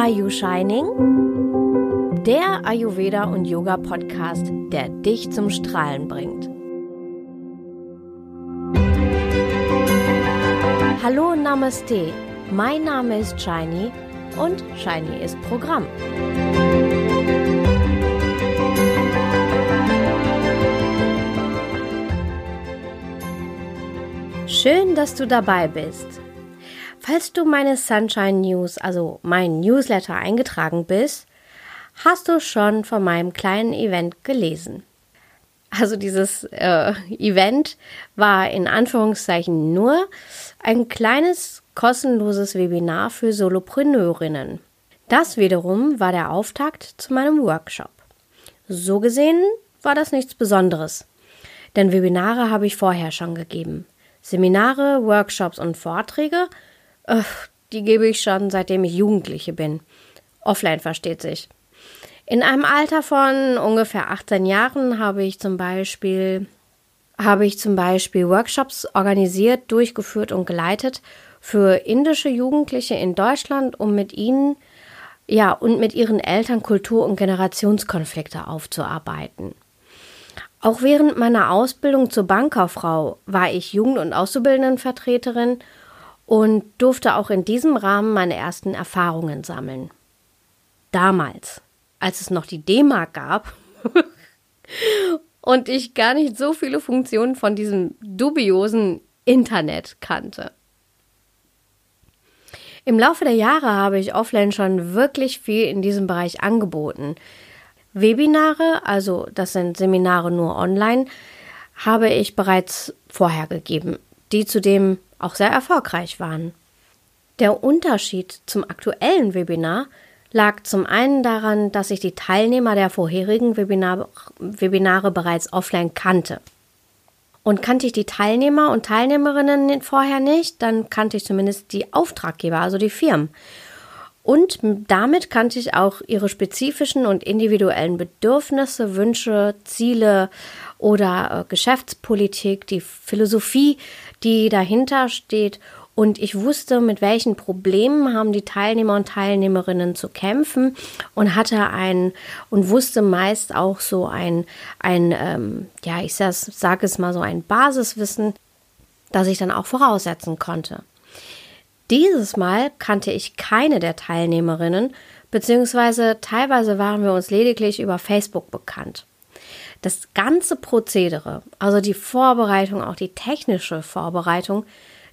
Are You Shining? Der Ayurveda und Yoga Podcast, der dich zum Strahlen bringt. Hallo Namaste, mein Name ist Shiny und Shiny ist Programm. Schön, dass du dabei bist. Falls du meine Sunshine News, also mein Newsletter eingetragen bist, hast du schon von meinem kleinen Event gelesen. Also dieses äh, Event war in Anführungszeichen nur ein kleines kostenloses Webinar für Solopreneurinnen. Das wiederum war der Auftakt zu meinem Workshop. So gesehen war das nichts Besonderes, denn Webinare habe ich vorher schon gegeben. Seminare, Workshops und Vorträge die gebe ich schon seitdem ich Jugendliche bin. Offline versteht sich. In einem Alter von ungefähr 18 Jahren habe ich zum Beispiel habe ich zum Beispiel Workshops organisiert, durchgeführt und geleitet für indische Jugendliche in Deutschland, um mit ihnen ja und mit ihren Eltern Kultur- und Generationskonflikte aufzuarbeiten. Auch während meiner Ausbildung zur Bankkauffrau war ich Jugend- und Auszubildendenvertreterin und durfte auch in diesem Rahmen meine ersten Erfahrungen sammeln. Damals, als es noch die D-Mark gab und ich gar nicht so viele Funktionen von diesem dubiosen Internet kannte. Im Laufe der Jahre habe ich offline schon wirklich viel in diesem Bereich angeboten. Webinare, also das sind Seminare nur online, habe ich bereits vorher gegeben, die zudem auch sehr erfolgreich waren. Der Unterschied zum aktuellen Webinar lag zum einen daran, dass ich die Teilnehmer der vorherigen Webinar Webinare bereits offline kannte. Und kannte ich die Teilnehmer und Teilnehmerinnen vorher nicht, dann kannte ich zumindest die Auftraggeber, also die Firmen. Und damit kannte ich auch ihre spezifischen und individuellen Bedürfnisse, Wünsche, Ziele oder äh, Geschäftspolitik, die Philosophie, die dahinter steht. Und ich wusste, mit welchen Problemen haben die Teilnehmer und Teilnehmerinnen zu kämpfen und hatte ein und wusste meist auch so ein, ein ähm, ja, ich sage es mal so ein Basiswissen, das ich dann auch voraussetzen konnte. Dieses Mal kannte ich keine der Teilnehmerinnen, beziehungsweise teilweise waren wir uns lediglich über Facebook bekannt. Das ganze Prozedere, also die Vorbereitung, auch die technische Vorbereitung,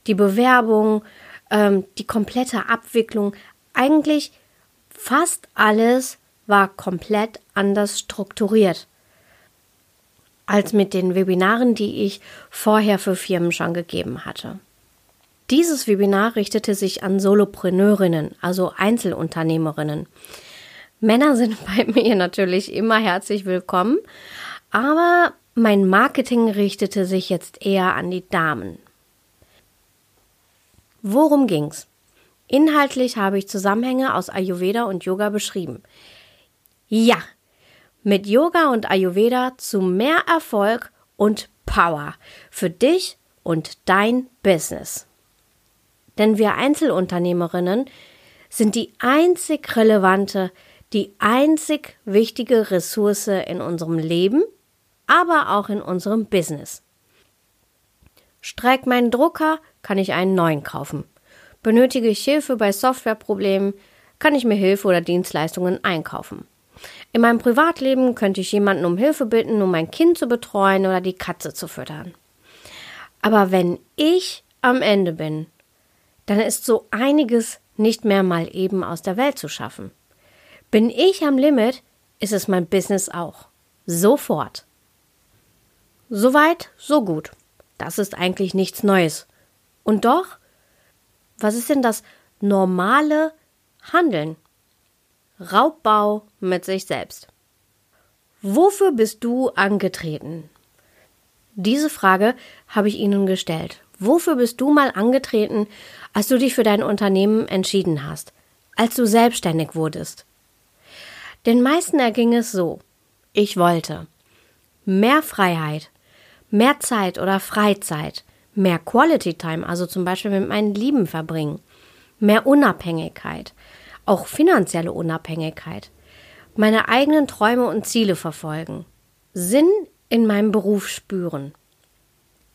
die Bewerbung, ähm, die komplette Abwicklung, eigentlich fast alles war komplett anders strukturiert als mit den Webinaren, die ich vorher für Firmen schon gegeben hatte. Dieses Webinar richtete sich an Solopreneurinnen, also Einzelunternehmerinnen. Männer sind bei mir natürlich immer herzlich willkommen, aber mein Marketing richtete sich jetzt eher an die Damen. Worum ging's? Inhaltlich habe ich Zusammenhänge aus Ayurveda und Yoga beschrieben. Ja, mit Yoga und Ayurveda zu mehr Erfolg und Power für dich und dein Business. Denn wir Einzelunternehmerinnen sind die einzig relevante, die einzig wichtige Ressource in unserem Leben aber auch in unserem Business. Streikt mein Drucker, kann ich einen neuen kaufen. Benötige ich Hilfe bei Softwareproblemen, kann ich mir Hilfe oder Dienstleistungen einkaufen. In meinem Privatleben könnte ich jemanden um Hilfe bitten, um mein Kind zu betreuen oder die Katze zu füttern. Aber wenn ich am Ende bin, dann ist so einiges nicht mehr mal eben aus der Welt zu schaffen. Bin ich am Limit, ist es mein Business auch. Sofort. Soweit, so gut. Das ist eigentlich nichts Neues. Und doch, was ist denn das normale Handeln? Raubbau mit sich selbst. Wofür bist du angetreten? Diese Frage habe ich Ihnen gestellt. Wofür bist du mal angetreten, als du dich für dein Unternehmen entschieden hast, als du selbstständig wurdest? Den meisten erging es so. Ich wollte mehr Freiheit, mehr Zeit oder Freizeit, mehr Quality Time, also zum Beispiel mit meinen Lieben verbringen, mehr Unabhängigkeit, auch finanzielle Unabhängigkeit, meine eigenen Träume und Ziele verfolgen, Sinn in meinem Beruf spüren,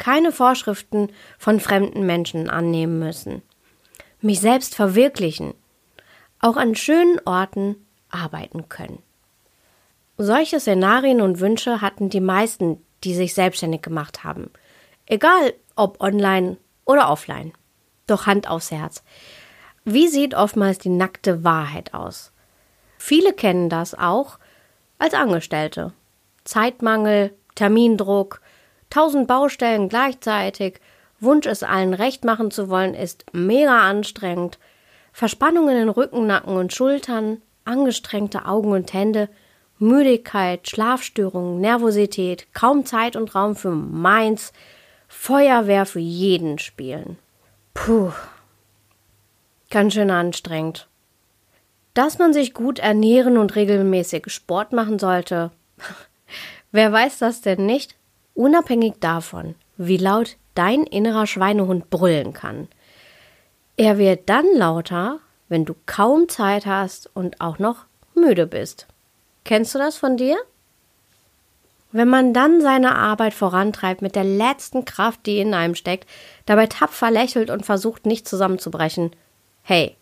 keine Vorschriften von fremden Menschen annehmen müssen, mich selbst verwirklichen, auch an schönen Orten arbeiten können. Solche Szenarien und Wünsche hatten die meisten, die sich selbstständig gemacht haben. Egal ob online oder offline. Doch Hand aufs Herz. Wie sieht oftmals die nackte Wahrheit aus? Viele kennen das auch als Angestellte. Zeitmangel, Termindruck, tausend Baustellen gleichzeitig, Wunsch, es allen recht machen zu wollen, ist mega anstrengend. Verspannungen in Rücken, Nacken und Schultern, angestrengte Augen und Hände, Müdigkeit, Schlafstörungen, Nervosität, kaum Zeit und Raum für meins, Feuerwehr für jeden spielen. Puh. Ganz schön anstrengend. Dass man sich gut ernähren und regelmäßig Sport machen sollte. Wer weiß das denn nicht? Unabhängig davon, wie laut dein innerer Schweinehund brüllen kann. Er wird dann lauter, wenn du kaum Zeit hast und auch noch müde bist. Kennst du das von dir? Wenn man dann seine Arbeit vorantreibt mit der letzten Kraft, die in einem steckt, dabei tapfer lächelt und versucht nicht zusammenzubrechen, hey,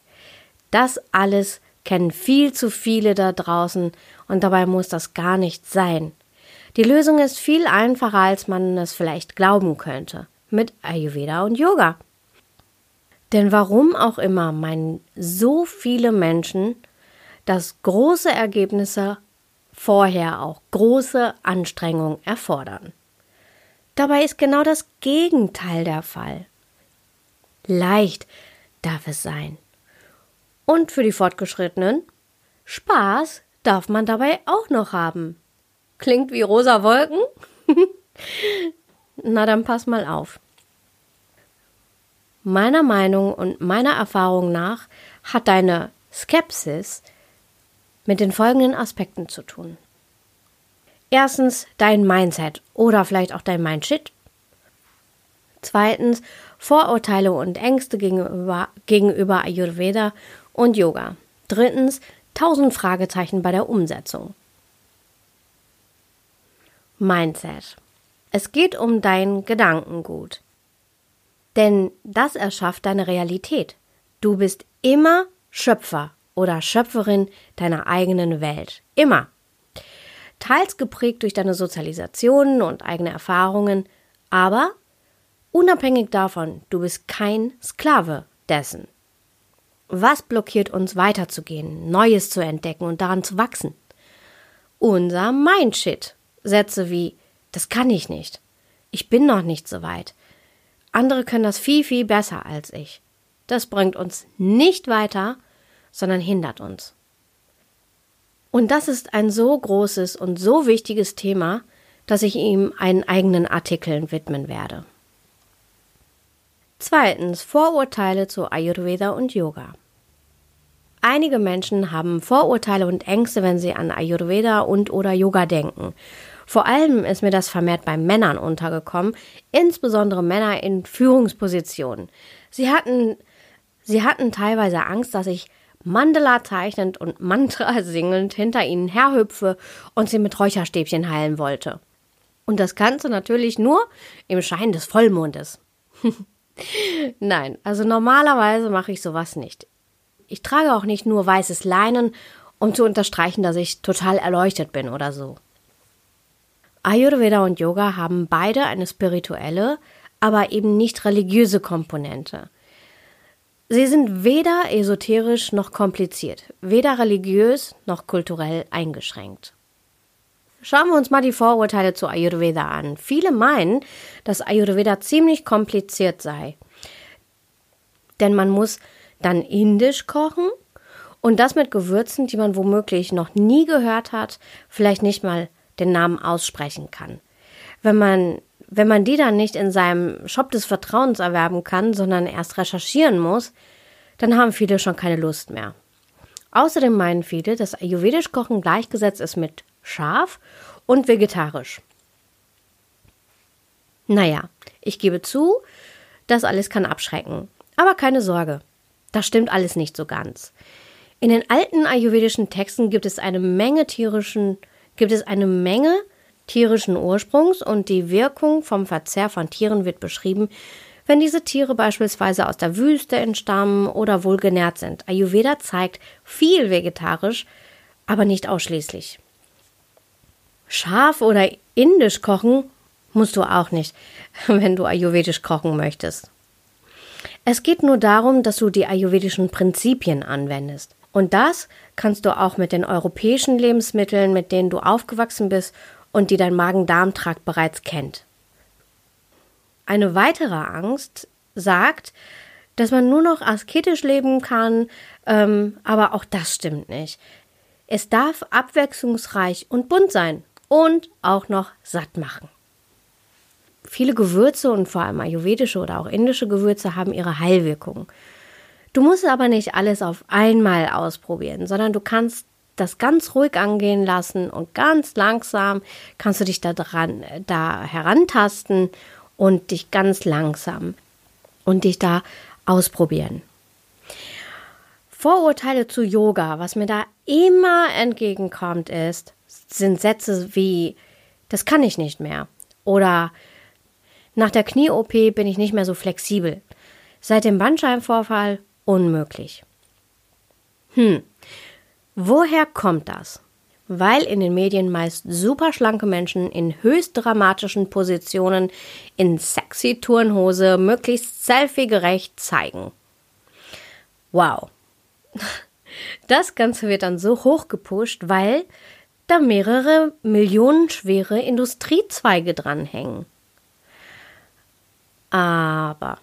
das alles kennen viel zu viele da draußen und dabei muss das gar nicht sein. Die Lösung ist viel einfacher, als man es vielleicht glauben könnte, mit Ayurveda und Yoga. Denn warum auch immer meinen so viele Menschen, dass große Ergebnisse vorher auch große Anstrengung erfordern. Dabei ist genau das Gegenteil der Fall. Leicht darf es sein. Und für die Fortgeschrittenen, Spaß darf man dabei auch noch haben. Klingt wie rosa Wolken? Na dann pass mal auf. Meiner Meinung und meiner Erfahrung nach hat deine Skepsis mit den folgenden Aspekten zu tun. Erstens dein Mindset oder vielleicht auch dein Mindshit. Zweitens Vorurteile und Ängste gegenüber, gegenüber Ayurveda und Yoga. Drittens tausend Fragezeichen bei der Umsetzung. Mindset. Es geht um dein Gedankengut. Denn das erschafft deine Realität. Du bist immer Schöpfer oder Schöpferin deiner eigenen Welt. Immer. Teils geprägt durch deine Sozialisationen und eigene Erfahrungen, aber unabhängig davon, du bist kein Sklave dessen. Was blockiert uns weiterzugehen, Neues zu entdecken und daran zu wachsen? Unser Mindshit. Sätze wie das kann ich nicht. Ich bin noch nicht so weit. Andere können das viel, viel besser als ich. Das bringt uns nicht weiter sondern hindert uns. Und das ist ein so großes und so wichtiges Thema, dass ich ihm einen eigenen Artikel widmen werde. Zweitens Vorurteile zu Ayurveda und Yoga. Einige Menschen haben Vorurteile und Ängste, wenn sie an Ayurveda und oder Yoga denken. Vor allem ist mir das vermehrt bei Männern untergekommen, insbesondere Männer in Führungspositionen. Sie hatten, sie hatten teilweise Angst, dass ich Mandala zeichnend und Mantra singend hinter ihnen herhüpfe und sie mit Räucherstäbchen heilen wollte. Und das Ganze natürlich nur im Schein des Vollmondes. Nein, also normalerweise mache ich sowas nicht. Ich trage auch nicht nur weißes Leinen, um zu unterstreichen, dass ich total erleuchtet bin oder so. Ayurveda und Yoga haben beide eine spirituelle, aber eben nicht religiöse Komponente. Sie sind weder esoterisch noch kompliziert, weder religiös noch kulturell eingeschränkt. Schauen wir uns mal die Vorurteile zu Ayurveda an. Viele meinen, dass Ayurveda ziemlich kompliziert sei. Denn man muss dann indisch kochen und das mit Gewürzen, die man womöglich noch nie gehört hat, vielleicht nicht mal den Namen aussprechen kann. Wenn man wenn man die dann nicht in seinem Shop des Vertrauens erwerben kann, sondern erst recherchieren muss, dann haben viele schon keine Lust mehr. Außerdem meinen viele, dass ayurvedisch Kochen gleichgesetzt ist mit scharf und vegetarisch. Naja, ich gebe zu, das alles kann abschrecken. Aber keine Sorge, das stimmt alles nicht so ganz. In den alten ayurvedischen Texten gibt es eine Menge tierischen, gibt es eine Menge tierischen Ursprungs und die Wirkung vom Verzehr von Tieren wird beschrieben, wenn diese Tiere beispielsweise aus der Wüste entstammen oder wohlgenährt sind. Ayurveda zeigt viel vegetarisch, aber nicht ausschließlich. Scharf oder indisch kochen musst du auch nicht, wenn du ayurvedisch kochen möchtest. Es geht nur darum, dass du die ayurvedischen Prinzipien anwendest. Und das kannst du auch mit den europäischen Lebensmitteln, mit denen du aufgewachsen bist und die dein Magen-Darm-Trakt bereits kennt. Eine weitere Angst sagt, dass man nur noch asketisch leben kann, ähm, aber auch das stimmt nicht. Es darf abwechslungsreich und bunt sein und auch noch satt machen. Viele Gewürze und vor allem ayurvedische oder auch indische Gewürze haben ihre Heilwirkung. Du musst aber nicht alles auf einmal ausprobieren, sondern du kannst das ganz ruhig angehen lassen und ganz langsam kannst du dich da dran, da herantasten und dich ganz langsam und dich da ausprobieren. Vorurteile zu Yoga, was mir da immer entgegenkommt, ist, sind Sätze wie, das kann ich nicht mehr. Oder nach der Knie-OP bin ich nicht mehr so flexibel. Seit dem Bandscheibenvorfall unmöglich. Hm, woher kommt das? Weil in den Medien meist super schlanke Menschen in höchst dramatischen Positionen in sexy Turnhose möglichst selfie-gerecht zeigen. Wow. Das Ganze wird dann so hoch gepusht, weil da mehrere millionenschwere Industriezweige dranhängen. Aber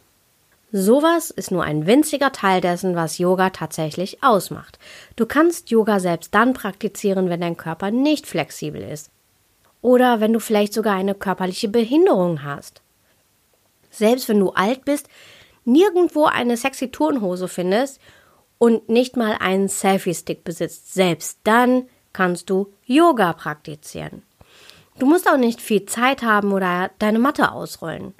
sowas ist nur ein winziger Teil dessen, was Yoga tatsächlich ausmacht. Du kannst Yoga selbst dann praktizieren, wenn dein Körper nicht flexibel ist. Oder wenn du vielleicht sogar eine körperliche Behinderung hast. Selbst wenn du alt bist, nirgendwo eine sexy Turnhose findest und nicht mal einen Selfie-Stick besitzt, selbst dann kannst du Yoga praktizieren. Du musst auch nicht viel Zeit haben oder deine Matte ausrollen.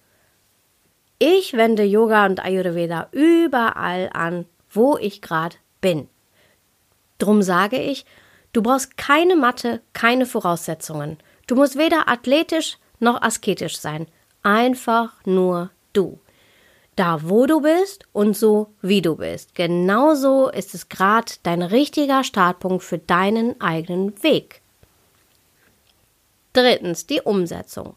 Ich wende Yoga und Ayurveda überall an, wo ich gerade bin. Drum sage ich, du brauchst keine Matte, keine Voraussetzungen. Du musst weder athletisch noch asketisch sein. Einfach nur du. Da, wo du bist und so, wie du bist. Genauso ist es gerade dein richtiger Startpunkt für deinen eigenen Weg. Drittens, die Umsetzung.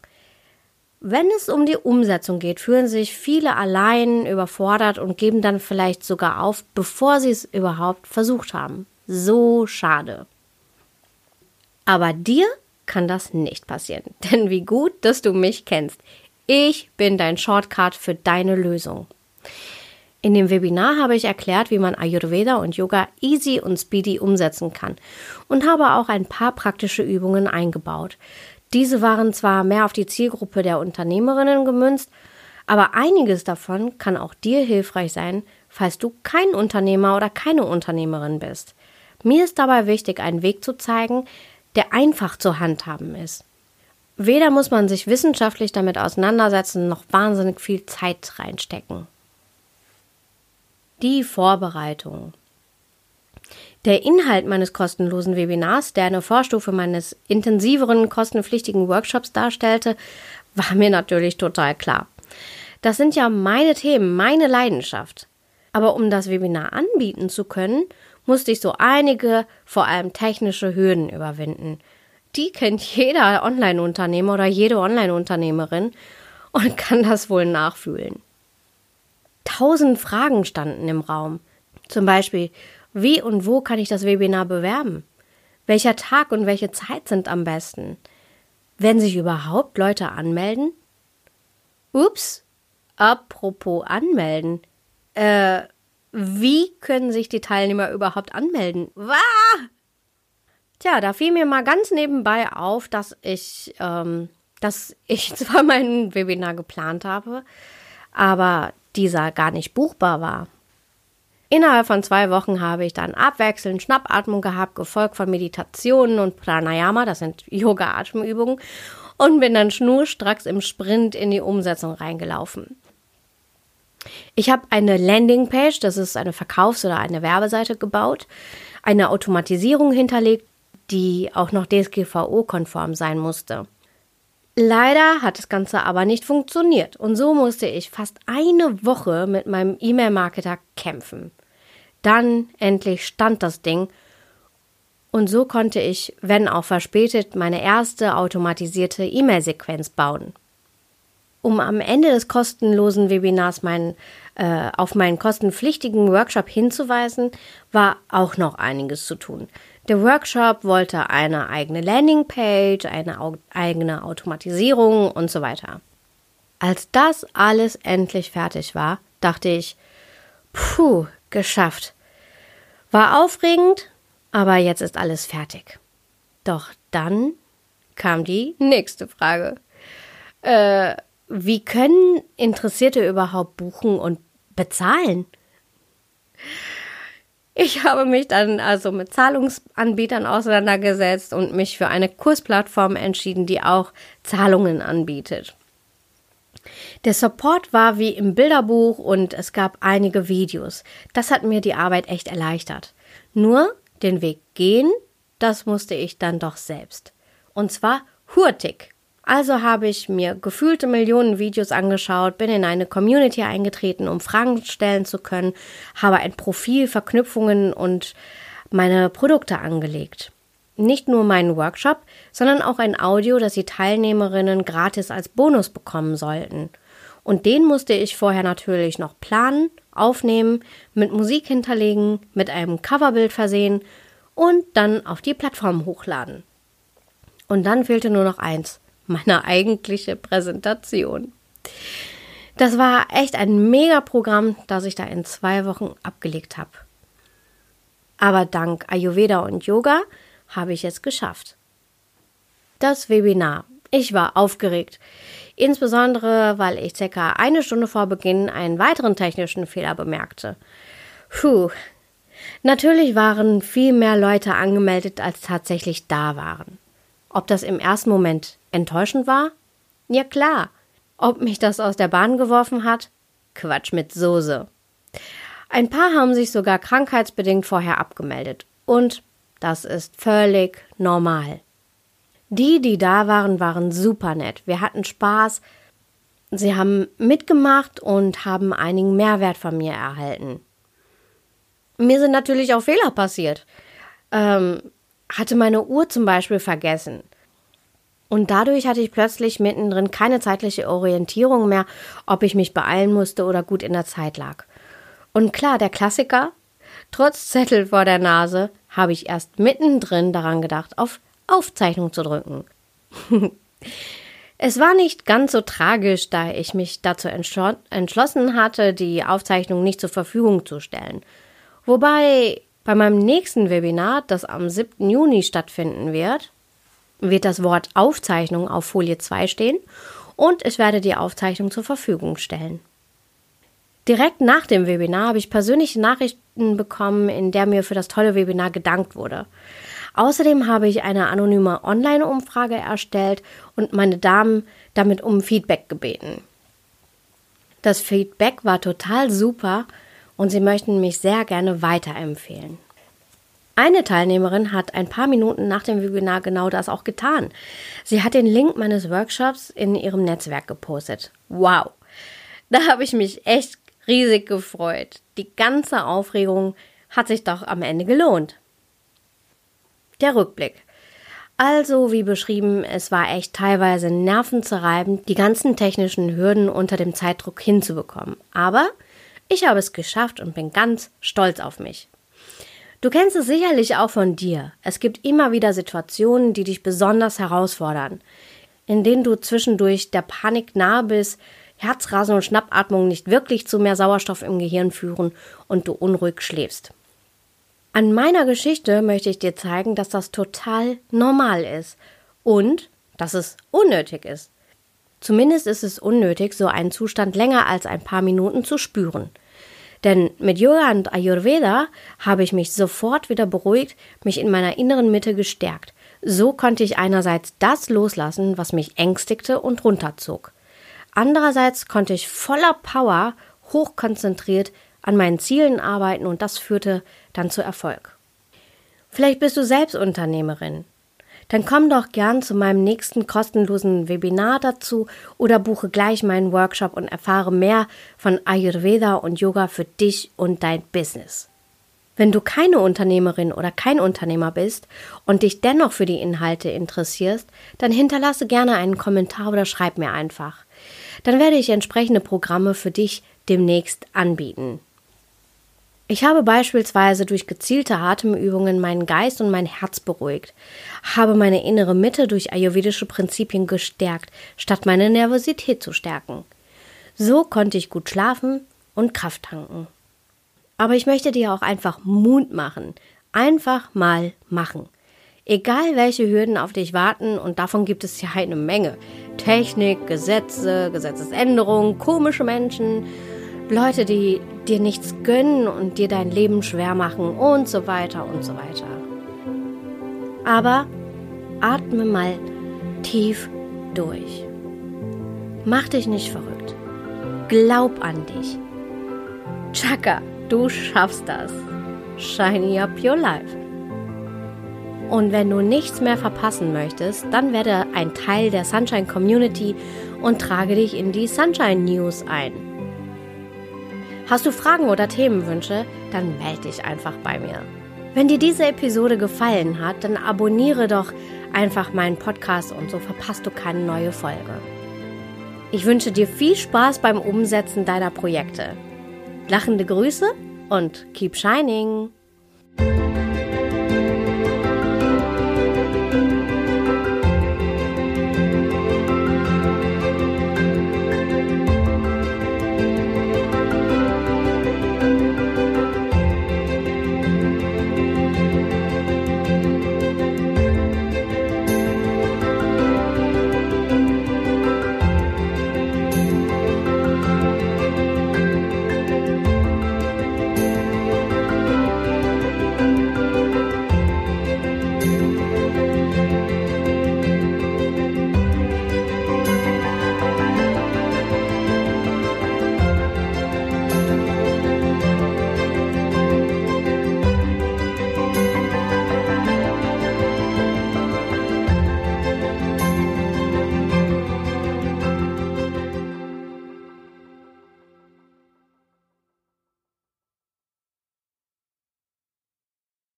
Wenn es um die Umsetzung geht, fühlen sich viele allein überfordert und geben dann vielleicht sogar auf, bevor sie es überhaupt versucht haben. So schade. Aber dir kann das nicht passieren. Denn wie gut, dass du mich kennst. Ich bin dein Shortcut für deine Lösung. In dem Webinar habe ich erklärt, wie man Ayurveda und Yoga easy und speedy umsetzen kann und habe auch ein paar praktische Übungen eingebaut. Diese waren zwar mehr auf die Zielgruppe der Unternehmerinnen gemünzt, aber einiges davon kann auch dir hilfreich sein, falls du kein Unternehmer oder keine Unternehmerin bist. Mir ist dabei wichtig, einen Weg zu zeigen, der einfach zu handhaben ist. Weder muss man sich wissenschaftlich damit auseinandersetzen, noch wahnsinnig viel Zeit reinstecken. Die Vorbereitung. Der Inhalt meines kostenlosen Webinars, der eine Vorstufe meines intensiveren, kostenpflichtigen Workshops darstellte, war mir natürlich total klar. Das sind ja meine Themen, meine Leidenschaft. Aber um das Webinar anbieten zu können, musste ich so einige, vor allem technische Hürden überwinden. Die kennt jeder Online-Unternehmer oder jede Online-Unternehmerin und kann das wohl nachfühlen. Tausend Fragen standen im Raum. Zum Beispiel, wie und wo kann ich das Webinar bewerben? Welcher Tag und welche Zeit sind am besten? Werden sich überhaupt Leute anmelden? Ups, apropos anmelden. Äh, wie können sich die Teilnehmer überhaupt anmelden? Wah! Tja, da fiel mir mal ganz nebenbei auf, dass ich, ähm, dass ich zwar mein Webinar geplant habe, aber dieser gar nicht buchbar war. Innerhalb von zwei Wochen habe ich dann abwechselnd Schnappatmung gehabt, gefolgt von Meditationen und Pranayama, das sind Yoga-Atemübungen, und bin dann schnurstracks im Sprint in die Umsetzung reingelaufen. Ich habe eine Landingpage, das ist eine Verkaufs- oder eine Werbeseite gebaut, eine Automatisierung hinterlegt, die auch noch DSGVO-konform sein musste. Leider hat das Ganze aber nicht funktioniert und so musste ich fast eine Woche mit meinem E-Mail-Marketer kämpfen. Dann endlich stand das Ding und so konnte ich, wenn auch verspätet, meine erste automatisierte E-Mail-Sequenz bauen. Um am Ende des kostenlosen Webinars mein, äh, auf meinen kostenpflichtigen Workshop hinzuweisen, war auch noch einiges zu tun. Der Workshop wollte eine eigene Landingpage, eine au eigene Automatisierung und so weiter. Als das alles endlich fertig war, dachte ich, puh, geschafft. War aufregend, aber jetzt ist alles fertig. Doch dann kam die nächste Frage. Äh, wie können Interessierte überhaupt buchen und bezahlen? Ich habe mich dann also mit Zahlungsanbietern auseinandergesetzt und mich für eine Kursplattform entschieden, die auch Zahlungen anbietet. Der Support war wie im Bilderbuch und es gab einige Videos. Das hat mir die Arbeit echt erleichtert. Nur den Weg gehen, das musste ich dann doch selbst. Und zwar hurtig. Also habe ich mir gefühlte Millionen Videos angeschaut, bin in eine Community eingetreten, um Fragen stellen zu können, habe ein Profil, Verknüpfungen und meine Produkte angelegt. Nicht nur meinen Workshop, sondern auch ein Audio, das die Teilnehmerinnen gratis als Bonus bekommen sollten. Und den musste ich vorher natürlich noch planen, aufnehmen, mit Musik hinterlegen, mit einem Coverbild versehen und dann auf die Plattform hochladen. Und dann fehlte nur noch eins meine eigentliche Präsentation. Das war echt ein Mega-Programm, das ich da in zwei Wochen abgelegt habe. Aber dank Ayurveda und Yoga habe ich es geschafft. Das Webinar. Ich war aufgeregt. Insbesondere, weil ich circa eine Stunde vor Beginn einen weiteren technischen Fehler bemerkte. Puh. Natürlich waren viel mehr Leute angemeldet, als tatsächlich da waren. Ob das im ersten Moment enttäuschend war? Ja klar. Ob mich das aus der Bahn geworfen hat? Quatsch mit Soße. Ein paar haben sich sogar krankheitsbedingt vorher abgemeldet. Und das ist völlig normal. Die, die da waren, waren super nett. Wir hatten Spaß. Sie haben mitgemacht und haben einigen Mehrwert von mir erhalten. Mir sind natürlich auch Fehler passiert. Ähm, hatte meine Uhr zum Beispiel vergessen. Und dadurch hatte ich plötzlich mittendrin keine zeitliche Orientierung mehr, ob ich mich beeilen musste oder gut in der Zeit lag. Und klar, der Klassiker, trotz Zettel vor der Nase, habe ich erst mittendrin daran gedacht, auf Aufzeichnung zu drücken. es war nicht ganz so tragisch, da ich mich dazu entschlossen hatte, die Aufzeichnung nicht zur Verfügung zu stellen. Wobei bei meinem nächsten Webinar, das am 7. Juni stattfinden wird, wird das Wort Aufzeichnung auf Folie 2 stehen und ich werde die Aufzeichnung zur Verfügung stellen. Direkt nach dem Webinar habe ich persönliche Nachrichten bekommen, in der mir für das tolle Webinar gedankt wurde. Außerdem habe ich eine anonyme Online-Umfrage erstellt und meine Damen damit um Feedback gebeten. Das Feedback war total super und sie möchten mich sehr gerne weiterempfehlen. Eine Teilnehmerin hat ein paar Minuten nach dem Webinar genau das auch getan. Sie hat den Link meines Workshops in ihrem Netzwerk gepostet. Wow! Da habe ich mich echt riesig gefreut. Die ganze Aufregung hat sich doch am Ende gelohnt. Der Rückblick. Also, wie beschrieben, es war echt teilweise nervenzerreibend, die ganzen technischen Hürden unter dem Zeitdruck hinzubekommen. Aber ich habe es geschafft und bin ganz stolz auf mich. Du kennst es sicherlich auch von dir. Es gibt immer wieder Situationen, die dich besonders herausfordern, in denen du zwischendurch der Panik nahe bist, Herzrasen und Schnappatmung nicht wirklich zu mehr Sauerstoff im Gehirn führen und du unruhig schläfst. An meiner Geschichte möchte ich dir zeigen, dass das total normal ist und dass es unnötig ist. Zumindest ist es unnötig, so einen Zustand länger als ein paar Minuten zu spüren. Denn mit Yoga und Ayurveda habe ich mich sofort wieder beruhigt, mich in meiner inneren Mitte gestärkt. So konnte ich einerseits das loslassen, was mich ängstigte und runterzog. Andererseits konnte ich voller Power, hochkonzentriert an meinen Zielen arbeiten und das führte dann zu Erfolg. Vielleicht bist du selbst Unternehmerin. Dann komm doch gern zu meinem nächsten kostenlosen Webinar dazu oder buche gleich meinen Workshop und erfahre mehr von Ayurveda und Yoga für dich und dein Business. Wenn du keine Unternehmerin oder kein Unternehmer bist und dich dennoch für die Inhalte interessierst, dann hinterlasse gerne einen Kommentar oder schreib mir einfach. Dann werde ich entsprechende Programme für dich demnächst anbieten. Ich habe beispielsweise durch gezielte Atemübungen meinen Geist und mein Herz beruhigt, habe meine innere Mitte durch ayurvedische Prinzipien gestärkt, statt meine Nervosität zu stärken. So konnte ich gut schlafen und Kraft tanken. Aber ich möchte dir auch einfach Mut machen. Einfach mal machen. Egal welche Hürden auf dich warten, und davon gibt es ja eine Menge. Technik, Gesetze, Gesetzesänderungen, komische Menschen, Leute, die dir nichts gönnen und dir dein Leben schwer machen und so weiter und so weiter. Aber atme mal tief durch. Mach dich nicht verrückt. Glaub an dich. Chaka, du schaffst das. Shiny up your life. Und wenn du nichts mehr verpassen möchtest, dann werde ein Teil der Sunshine Community und trage dich in die Sunshine News ein. Hast du Fragen oder Themenwünsche, dann melde dich einfach bei mir. Wenn dir diese Episode gefallen hat, dann abonniere doch einfach meinen Podcast und so verpasst du keine neue Folge. Ich wünsche dir viel Spaß beim Umsetzen deiner Projekte. Lachende Grüße und keep shining!